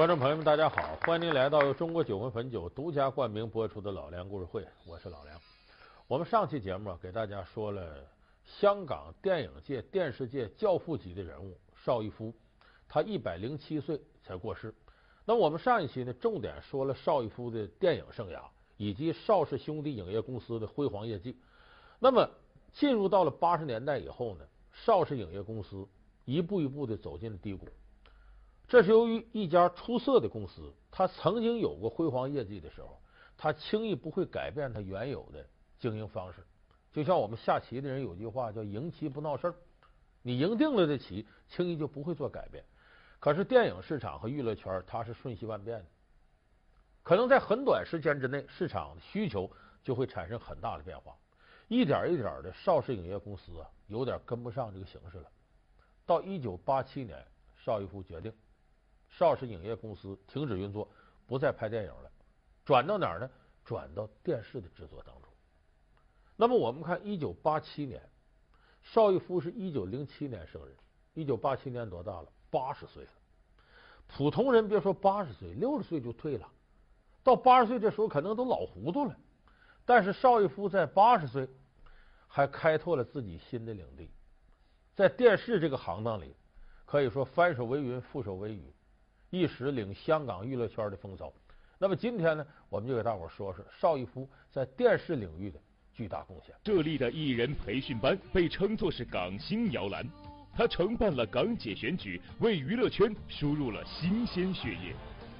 观众朋友们，大家好，欢迎您来到由中国酒魂汾酒独家冠名播出的《老梁故事会》，我是老梁。我们上期节目啊，给大家说了香港电影界、电视界教父级的人物邵逸夫，他一百零七岁才过世。那我们上一期呢，重点说了邵逸夫的电影生涯以及邵氏兄弟影业公司的辉煌业绩。那么进入到了八十年代以后呢，邵氏影业公司一步一步的走进了低谷。这是由于一家出色的公司，它曾经有过辉煌业绩的时候，它轻易不会改变它原有的经营方式。就像我们下棋的人有句话叫“赢棋不闹事儿”，你赢定了的棋，轻易就不会做改变。可是电影市场和娱乐圈它是瞬息万变的，可能在很短时间之内，市场的需求就会产生很大的变化。一点一点的，邵氏影业公司啊，有点跟不上这个形势了。到一九八七年，邵逸夫决定。邵氏影业公司停止运作，不再拍电影了，转到哪儿呢？转到电视的制作当中。那么我们看，一九八七年，邵逸夫是一九零七年生人，一九八七年多大了？八十岁了。普通人别说八十岁，六十岁就退了，到八十岁这时候可能都老糊涂了。但是邵逸夫在八十岁还开拓了自己新的领地，在电视这个行当里，可以说翻手为云，覆手为雨。一时领香港娱乐圈的风骚。那么今天呢，我们就给大伙说说邵逸夫在电视领域的巨大贡献。这里的艺人培训班被称作是港星摇篮，他承办了港姐选举，为娱乐圈输入了新鲜血液。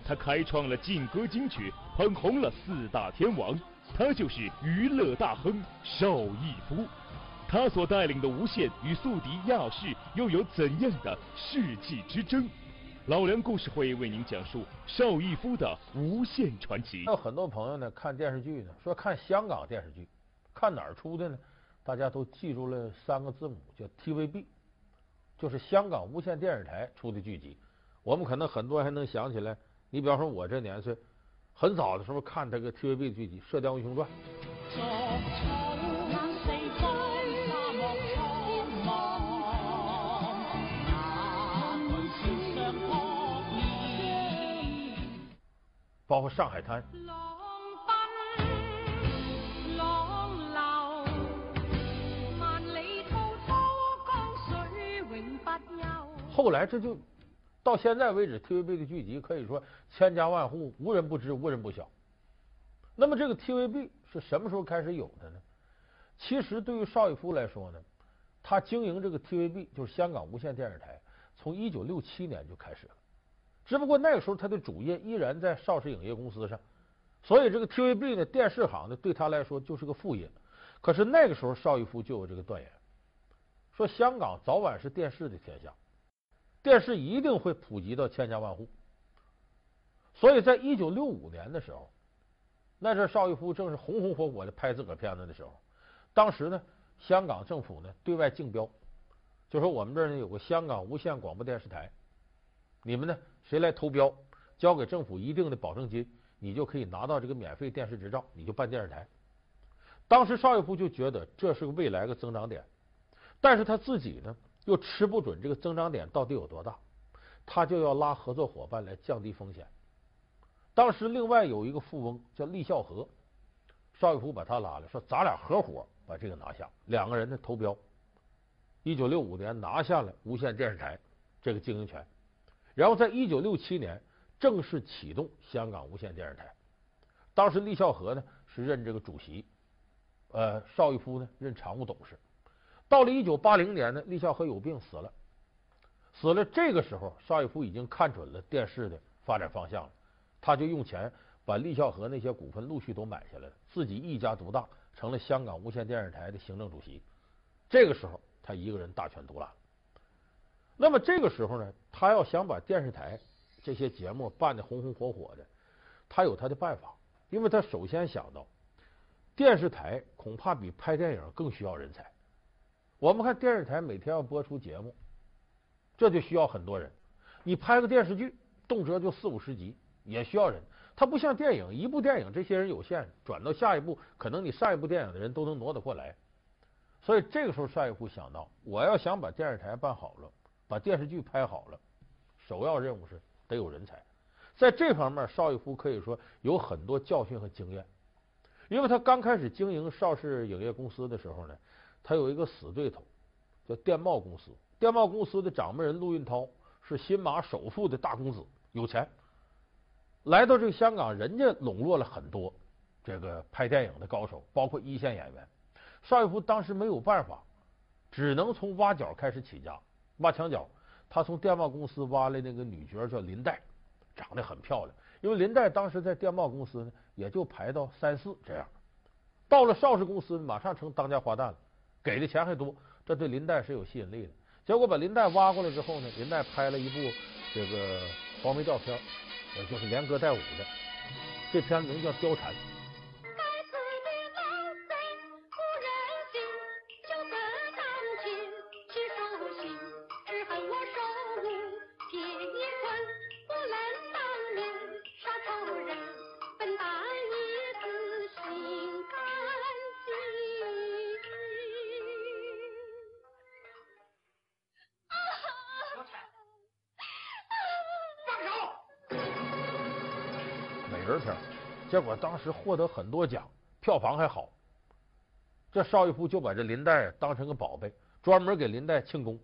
他开创了劲歌金曲，捧红了四大天王。他就是娱乐大亨邵逸夫。他所带领的无线与宿敌亚视又有怎样的世纪之争？老梁故事会为您讲述邵逸夫的无限传奇。还有很多朋友呢，看电视剧呢，说看香港电视剧，看哪儿出的呢？大家都记住了三个字母，叫 TVB，就是香港无线电视台出的剧集。我们可能很多还能想起来，你比方说，我这年岁，很早的时候看这个 TVB 的剧集《射雕英雄传》。包括《上海滩》。后来这就到现在为止，TVB 的剧集可以说千家万户，无人不知，无人不晓。那么这个 TVB 是什么时候开始有的呢？其实对于邵逸夫来说呢，他经营这个 TVB 就是香港无线电视台，从一九六七年就开始了。只不过那个时候他的主业依然在邵氏影业公司上，所以这个 TVB 呢，电视行呢，对他来说就是个副业。可是那个时候邵逸夫就有这个断言，说香港早晚是电视的天下，电视一定会普及到千家万户。所以在一九六五年的时候，那阵邵逸夫正是红红火火的拍自个儿片子的时候，当时呢，香港政府呢对外竞标，就说我们这儿呢有个香港无线广播电视台。你们呢？谁来投标？交给政府一定的保证金，你就可以拿到这个免费电视执照，你就办电视台。当时邵逸夫就觉得这是个未来的增长点，但是他自己呢又吃不准这个增长点到底有多大，他就要拉合作伙伴来降低风险。当时另外有一个富翁叫厉孝和，邵逸夫把他拉来说：“咱俩合伙把这个拿下。”两个人呢投标，一九六五年拿下了无线电视台这个经营权。然后在一九六七年正式启动香港无线电视台，当时厉孝和呢是任这个主席，呃，邵逸夫呢任常务董事。到了一九八零年呢，厉孝和有病死了，死了。这个时候，邵逸夫已经看准了电视的发展方向了，他就用钱把厉孝和那些股份陆续都买下来了，自己一家独大，成了香港无线电视台的行政主席。这个时候，他一个人大权独揽。那么这个时候呢，他要想把电视台这些节目办得红红火火的，他有他的办法。因为他首先想到，电视台恐怕比拍电影更需要人才。我们看电视台每天要播出节目，这就需要很多人。你拍个电视剧，动辄就四五十集，也需要人。它不像电影，一部电影这些人有限，转到下一部，可能你上一部电影的人都能挪得过来。所以这个时候，邵逸夫想到，我要想把电视台办好了。把电视剧拍好了，首要任务是得有人才。在这方面，邵逸夫可以说有很多教训和经验。因为他刚开始经营邵氏影业公司的时候呢，他有一个死对头，叫电懋公司。电懋公司的掌门人陆运涛是新马首富的大公子，有钱。来到这个香港，人家笼络了很多这个拍电影的高手，包括一线演员。邵逸夫当时没有办法，只能从挖角开始起家，挖墙脚。他从电报公司挖来那个女角叫林黛，长得很漂亮。因为林黛当时在电报公司呢，也就排到三四这样。到了邵氏公司，马上成当家花旦了，给的钱还多，这对林黛是有吸引力的。结果把林黛挖过来之后呢，林黛拍了一部这个黄梅调片，呃，就是连歌带舞的，这片名叫《貂蝉》。结果当时获得很多奖，票房还好。这邵逸夫就把这林黛当成个宝贝，专门给林黛庆功。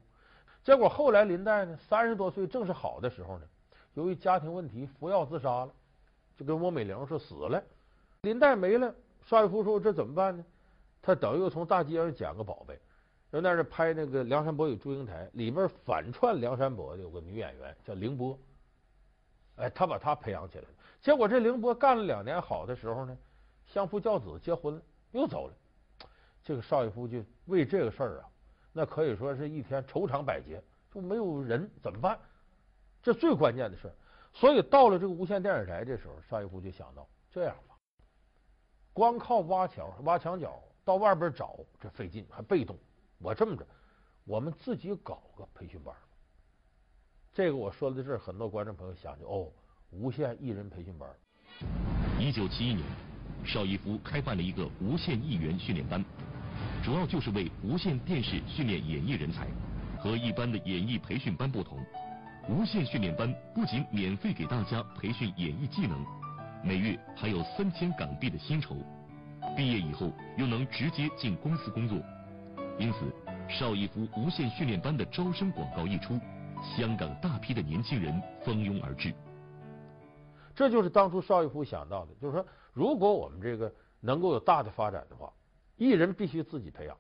结果后来林黛呢，三十多岁正是好的时候呢，由于家庭问题服药自杀了，就跟翁美玲说死了。林黛没了，邵逸夫说这怎么办呢？他等于又从大街上捡个宝贝，又在那拍那个《梁山伯与祝英台》里边反串梁山伯的有个女演员叫凌波，哎，他把她培养起来。结果这凌波干了两年好的时候呢，相夫教子结婚了，又走了。这个邵逸夫就为这个事儿啊，那可以说是一天愁肠百结，就没有人怎么办？这最关键的事儿。所以到了这个无线电视台这时候，邵逸夫就想到这样吧，光靠挖墙挖墙脚到外边找这费劲还被动。我这么着，我们自己搞个培训班。这个我说到这，很多观众朋友想就哦。无线艺人培训班。一九七一年，邵逸夫开办了一个无线艺员训练班，主要就是为无线电视训练演艺人才。和一般的演艺培训班不同，无线训练班不仅免费给大家培训演艺技能，每月还有三千港币的薪酬，毕业以后又能直接进公司工作。因此，邵逸夫无线训练班的招生广告一出，香港大批的年轻人蜂拥而至。这就是当初邵逸夫想到的，就是说，如果我们这个能够有大的发展的话，艺人必须自己培养。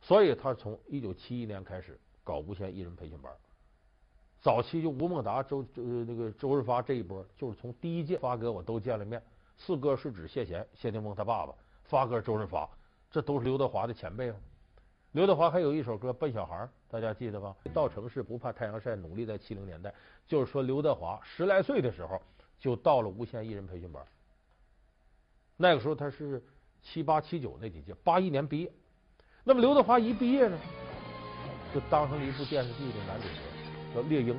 所以他从一九七一年开始搞无线艺人培训班。早期就吴孟达、周呃那个周润发这一波，就是从第一届发哥我都见了面。四哥是指谢贤、谢霆锋他爸爸，发哥周润发，这都是刘德华的前辈啊。刘德华还有一首歌《笨小孩》，大家记得吧？到城市不怕太阳晒，努力在七零年代，就是说刘德华十来岁的时候。就到了无线艺人培训班，那个时候他是七八七九那几届，八一年毕业。那么刘德华一毕业呢，就当上了一部电视剧的男主角，叫《猎鹰》。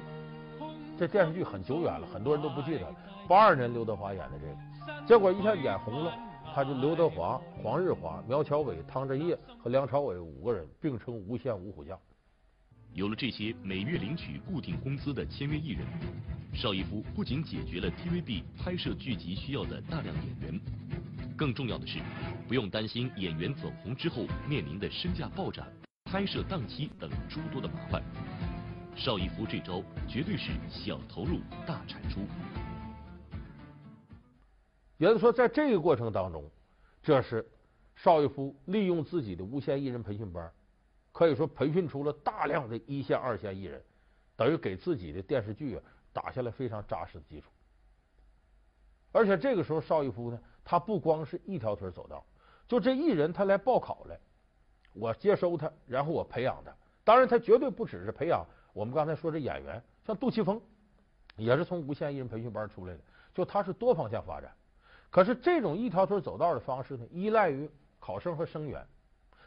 这电视剧很久远了，很多人都不记得了。八二年刘德华演的这个，结果一下演红了，他就刘德华、黄日华、苗侨伟、汤镇业和梁朝伟五个人并称无线五虎将。有了这些每月领取固定工资的签约艺人，邵逸夫不仅解决了 TVB 拍摄剧集需要的大量演员，更重要的是，不用担心演员走红之后面临的身价暴涨、拍摄档期等诸多的麻烦。邵逸夫这招绝对是小投入大产出。也就是说，在这个过程当中，这是邵逸夫利用自己的无线艺人培训班。可以说培训出了大量的一线、二线艺人，等于给自己的电视剧啊打下了非常扎实的基础。而且这个时候，邵逸夫呢，他不光是一条腿走道，就这艺人他来报考来，我接收他，然后我培养他。当然，他绝对不只是培养我们刚才说这演员，像杜琪峰也是从无线艺人培训班出来的，就他是多方向发展。可是这种一条腿走道的方式呢，依赖于考生和生源。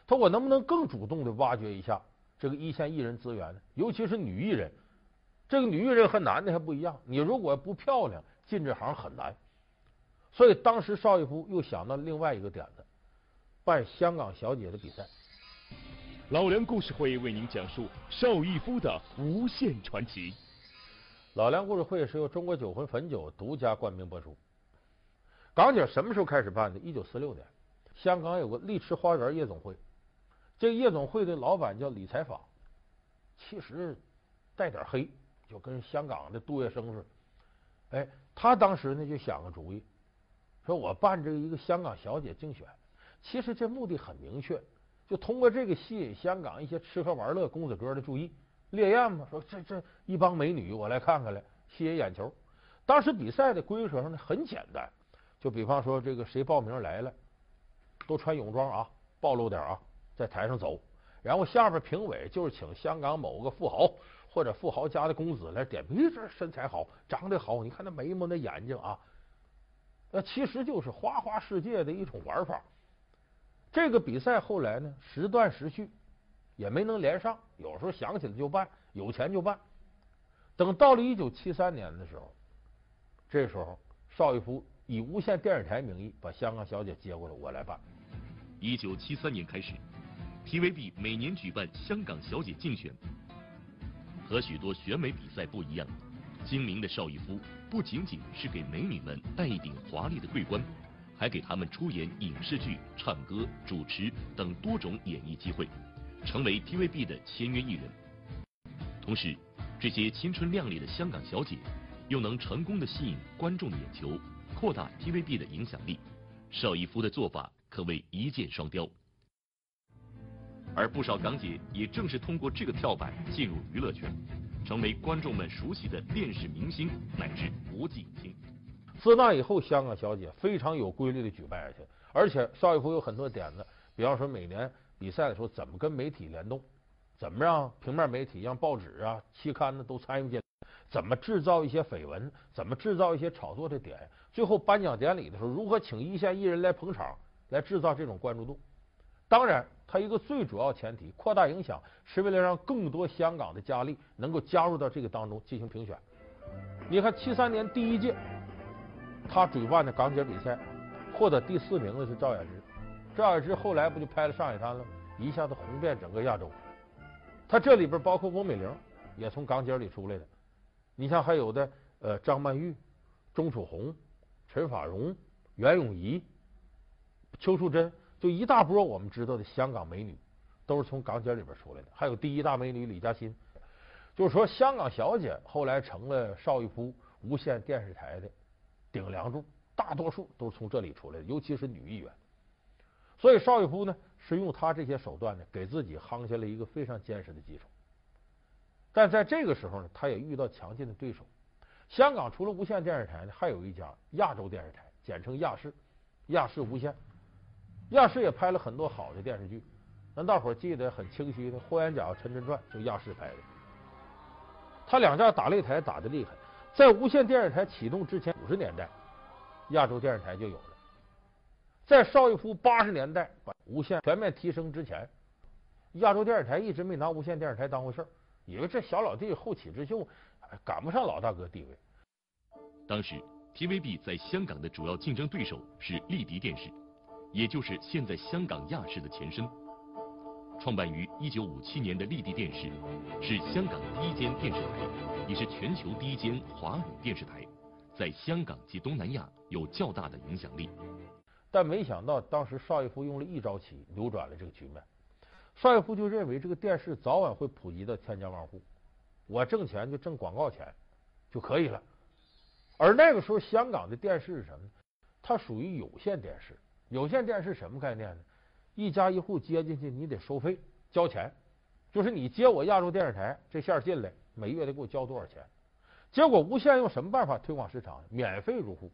他我能不能更主动的挖掘一下这个一线艺人资源呢？尤其是女艺人，这个女艺人和男的还不一样。你如果不漂亮，进这行很难。所以当时邵逸夫又想到另外一个点子，办香港小姐的比赛。老梁故事会为您讲述邵逸夫的无限传奇。老梁故事会是由中国酒魂汾酒独家冠名播出。港姐什么时候开始办的？一九四六年，香港有个丽池花园夜总会，这夜总会的老板叫李彩坊，其实带点黑，就跟香港的杜月笙似的。哎，他当时呢就想个主意，说我办这一个香港小姐竞选，其实这目的很明确，就通过这个吸引香港一些吃喝玩乐公子哥的注意，烈焰嘛，说这这一帮美女我来看看来，吸引眼球。当时比赛的规则上呢很简单。就比方说，这个谁报名来了，都穿泳装啊，暴露点啊，在台上走。然后下边评委就是请香港某个富豪或者富豪家的公子来点评，这身材好，长得好，你看那眉毛、那眼睛啊，那其实就是花花世界的一种玩法。这个比赛后来呢，时断时续，也没能连上。有时候想起来就办，有钱就办。等到了一九七三年的时候，这时候邵逸夫。以无线电视台名义把香港小姐接过来，我来办。一九七三年开始，TVB 每年举办香港小姐竞选。和许多选美比赛不一样，精明的邵逸夫不仅仅是给美女们戴一顶华丽的桂冠，还给她们出演影视剧、唱歌、主持等多种演艺机会，成为 TVB 的签约艺人。同时，这些青春靓丽的香港小姐又能成功的吸引观众的眼球。扩大 TVB 的影响力，邵逸夫的做法可谓一箭双雕。而不少港姐也正是通过这个跳板进入娱乐圈，成为观众们熟悉的电视明星乃至国际影星。自那以后，香港小姐非常有规律的举办下去，而且邵逸夫有很多点子，比方说每年比赛的时候怎么跟媒体联动，怎么让平面媒体、让报纸啊、期刊呢都参与进来。怎么制造一些绯闻？怎么制造一些炒作的点？最后颁奖典礼的时候，如何请一线艺人来捧场，来制造这种关注度？当然，它一个最主要前提，扩大影响，是为了让更多香港的佳丽能够加入到这个当中进行评选。你看，七三年第一届，他主办的港姐比赛，获得第四名的是赵雅芝。赵雅芝后来不就拍了《上海滩》了，一下子红遍整个亚洲。他这里边包括翁美玲，也从港姐里出来的。你像还有的呃张曼玉、钟楚红、陈法蓉、袁咏仪、邱淑贞，就一大波我们知道的香港美女，都是从港姐里边出来的。还有第一大美女李嘉欣，就是说香港小姐后来成了邵逸夫无线电视台的顶梁柱，大多数都是从这里出来的，尤其是女艺员。所以邵逸夫呢是用他这些手段呢，给自己夯下了一个非常坚实的基础。但在这个时候呢，他也遇到强劲的对手。香港除了无线电视台呢，还有一家亚洲电视台，简称亚视，亚视无线。亚视也拍了很多好的电视剧，那大伙记得很清晰的《霍元甲陈真传》就亚视拍的。他两家打擂台打得厉害，在无线电视台启动之前，五十年代，亚洲电视台就有了。在邵逸夫八十年代把无线全面提升之前，亚洲电视台一直没拿无线电视台当回事儿。以为这小老弟后起之秀，赶不上老大哥地位。当时 TVB 在香港的主要竞争对手是丽迪电视，也就是现在香港亚视的前身。创办于一九五七年的立地电视，是香港第一间电视台，也是全球第一间华语电视台，在香港及东南亚有较大的影响力。但没想到，当时邵逸夫用了一招棋，扭转了这个局面。邵逸夫就认为这个电视早晚会普及到千家万户，我挣钱就挣广告钱就可以了。而那个时候香港的电视是什么呢？它属于有线电视。有线电视什么概念呢？一家一户接进去，你得收费交钱，就是你接我亚洲电视台这线进来，每月得给我交多少钱。结果无线用什么办法推广市场？免费入户，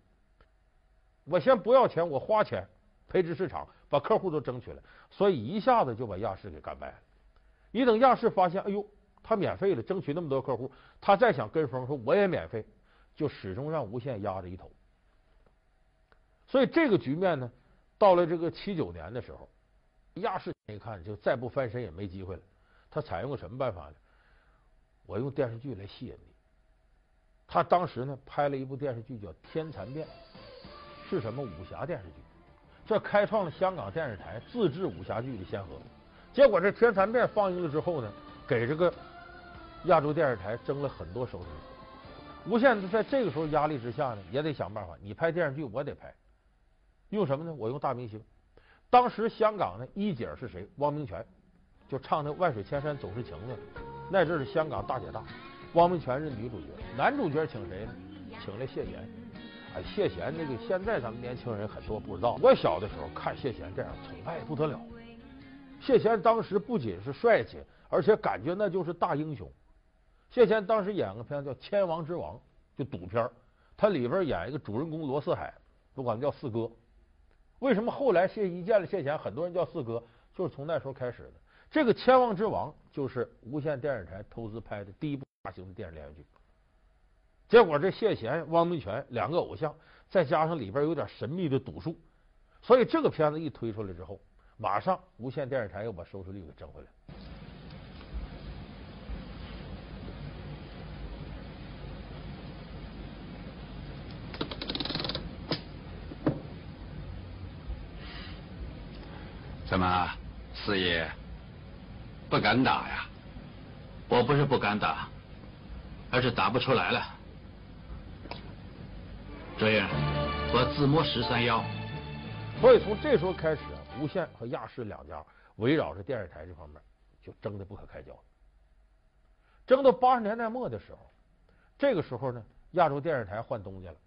我先不要钱，我花钱。培植市场，把客户都争取来，所以一下子就把亚视给干败了。一等亚视发现，哎呦，他免费了，争取那么多客户，他再想跟风说我也免费，就始终让无线压着一头。所以这个局面呢，到了这个七九年的时候，亚视一看就再不翻身也没机会了。他采用个什么办法呢？我用电视剧来吸引你。他当时呢拍了一部电视剧叫《天蚕变》，是什么武侠电视剧？这开创了香港电视台自制武侠剧的先河。结果这《天蚕变》放映了之后呢，给这个亚洲电视台争了很多收视。无线在这个时候压力之下呢，也得想办法。你拍电视剧，我得拍。用什么呢？我用大明星。当时香港呢，一姐是谁？汪明荃，就唱那《万水千山总是情》的，那阵是香港大姐大。汪明荃是女主角，男主角请谁呢？请了谢贤。哎，谢贤那个现在咱们年轻人很多不知道，我小的时候看谢贤这样崇拜不得了。谢贤当时不仅是帅气，而且感觉那就是大英雄。谢贤当时演个片叫《千王之王》，就赌片，他里边演一个主人公罗四海，都管他叫四哥。为什么后来谢一见了谢贤，很多人叫四哥，就是从那时候开始的。这个《千王之王》就是无线电视台投资拍的第一部大型的电视连续剧。结果这谢贤、汪明荃两个偶像，再加上里边有点神秘的赌术，所以这个片子一推出来之后，马上无线电视台又把收视率给挣回来。怎么，四爷不敢打呀？我不是不敢打，而是打不出来了。这样，我自摸十三幺。所以从这时候开始啊，无线和亚视两家围绕着电视台这方面就争得不可开交。争到八十年代末的时候，这个时候呢，亚洲电视台换东家了，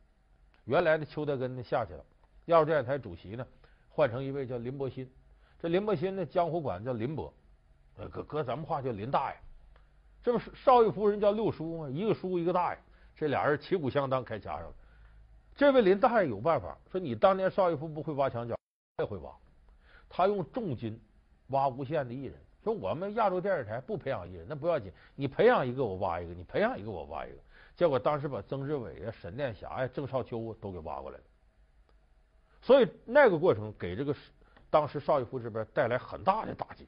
原来的邱德根呢下去了，亚洲电视台主席呢换成一位叫林伯鑫。这林伯鑫呢，江湖管叫林伯，呃，搁搁咱们话叫林大爷。这不是邵逸夫人叫六叔吗？一个叔一个大爷，这俩人旗鼓相当，开掐上了。这位林大爷有办法，说你当年邵逸夫不会挖墙脚，我也会挖。他用重金挖无线的艺人，说我们亚洲电视台不培养艺人，那不要紧，你培养一个我挖一个，你培养一个我挖一个。结果当时把曾志伟啊、沈殿霞呀、郑少秋都给挖过来了。所以那个过程给这个当时邵逸夫这边带来很大的打击。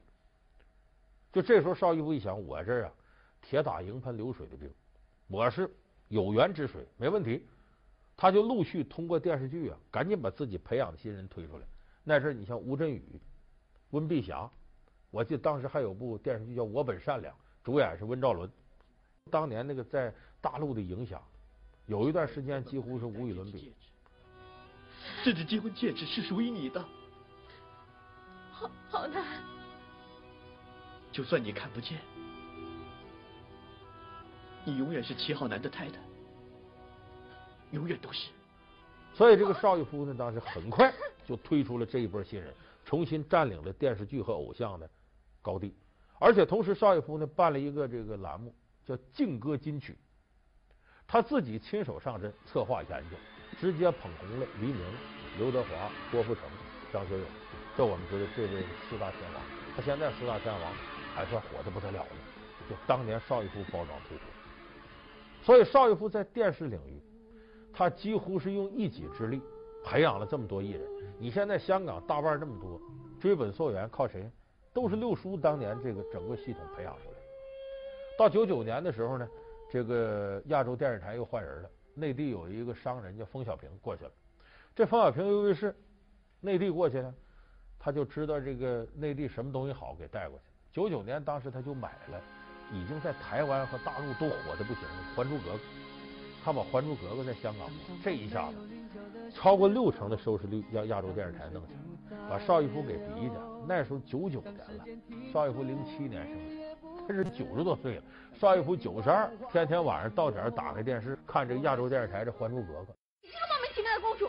就这时候邵逸夫一想，我这啊铁打营盘流水的兵，我是有源之水，没问题。他就陆续通过电视剧啊，赶紧把自己培养的新人推出来。那阵你像吴镇宇、温碧霞，我记得当时还有部电视剧叫《我本善良》，主演是温兆伦。当年那个在大陆的影响，有一段时间几乎是无与伦比。这只结婚戒指是属于你的，好好男。就算你看不见，你永远是齐浩南的太太。永远都是。所以这个邵逸夫呢，当时很快就推出了这一波新人，重新占领了电视剧和偶像的高地。而且同时，邵逸夫呢办了一个这个栏目，叫《劲歌金曲》，他自己亲手上阵策划研究，直接捧红了黎明、刘德华、郭富城、张学友。这我们知道这位四大天王，他现在四大天王还算火得不得了呢。就当年邵逸夫包装推出，所以邵逸夫在电视领域。他几乎是用一己之力培养了这么多艺人。你现在香港大腕这么多，追本溯源靠谁？都是六叔当年这个整个系统培养出来。到九九年的时候呢，这个亚洲电视台又换人了，内地有一个商人叫封小平过去了。这封小平由于是内地过去呢，他就知道这个内地什么东西好，给带过去。九九年当时他就买了，已经在台湾和大陆都火的不行了，《还珠格格》。他把《还珠格格》在香港这一下子超过六成的收视率，让亚洲电视台弄起来，把邵逸夫给逼的。那时候九九年了，邵逸夫零七年生的，他是九十多岁了。邵逸夫九十二，天天晚上到点打开电视看这个亚洲电视台这《还珠格格》。你这个莫名其妙的公主，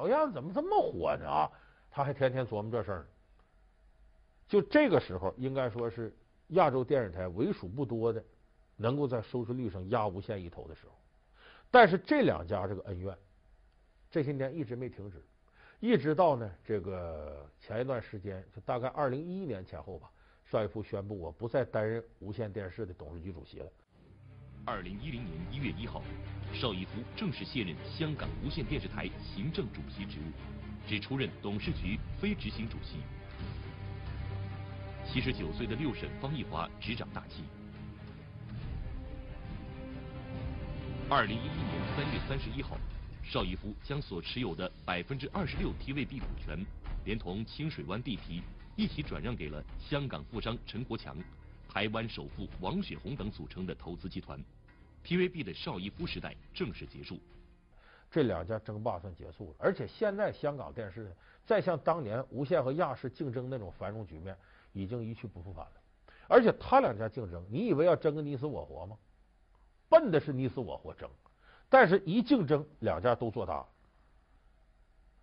小样子怎么这么火呢？啊，他还天天琢磨这事儿。就这个时候，应该说是亚洲电视台为数不多的能够在收视率上压无线一头的时候。但是这两家这个恩怨，这些年一直没停止。一直到呢这个前一段时间，就大概二零一一年前后吧，邵逸夫宣布我不再担任无线电视的董事局主席了。二零一零年一月一号，邵逸夫正式卸任香港无线电视台行政主席职务，只出任董事局非执行主席。七十九岁的六婶方逸华执掌大旗。二零一一年三月三十一号，邵逸夫将所持有的百分之二十六 TVB 股权，连同清水湾地皮一起转让给了香港富商陈国强、台湾首富王雪红等组成的投资集团。TVB 的邵逸夫时代正式结束，这两家争霸算结束了。而且现在香港电视再像当年无线和亚视竞争那种繁荣局面，已经一去不复返了。而且他两家竞争，你以为要争个你死我活吗？笨的是你死我活争，但是一竞争，两家都做大了。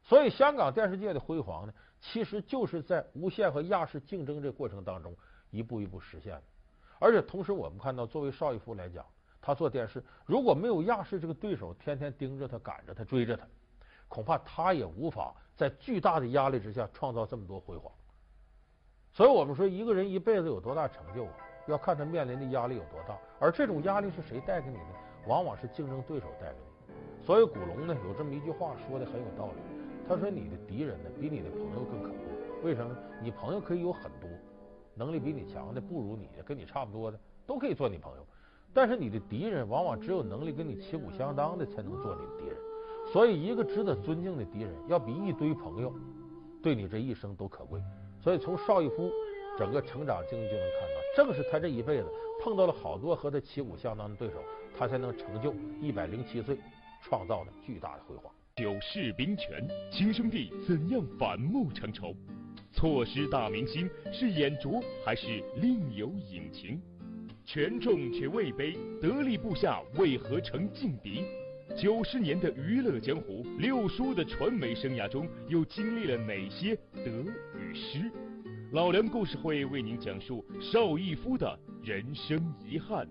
所以香港电视界的辉煌呢，其实就是在无线和亚视竞争这过程当中一步一步实现的。而且同时，我们看到，作为邵逸夫来讲，他做电视如果没有亚视这个对手天天盯着他、赶着他、追着他，恐怕他也无法在巨大的压力之下创造这么多辉煌。所以我们说，一个人一辈子有多大成就啊？要看他面临的压力有多大，而这种压力是谁带给你的？往往是竞争对手带给你。所以古龙呢有这么一句话说的很有道理，他说：“你的敌人呢比你的朋友更可贵。为什么？你朋友可以有很多，能力比你强的、不如你的、跟你差不多的，都可以做你朋友。但是你的敌人往往只有能力跟你旗鼓相当的才能做你的敌人。所以一个值得尊敬的敌人，要比一堆朋友对你这一生都可贵。所以从邵逸夫整个成长经历就能看到。”正是他这一辈子碰到了好多和他旗鼓相当的对手，他才能成就一百零七岁创造的巨大的辉煌。九世兵权，亲兄弟怎样反目成仇？错失大明星是眼拙还是另有隐情？权重却位卑，得力部下为何成劲敌？九十年的娱乐江湖，六叔的传媒生涯中又经历了哪些得与失？老梁故事会为您讲述邵逸夫的人生遗憾。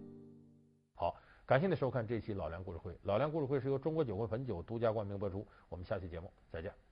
好，感谢您收看这期老梁故事会。老梁故事会是由中国酒会汾酒独家冠名播出。我们下期节目再见。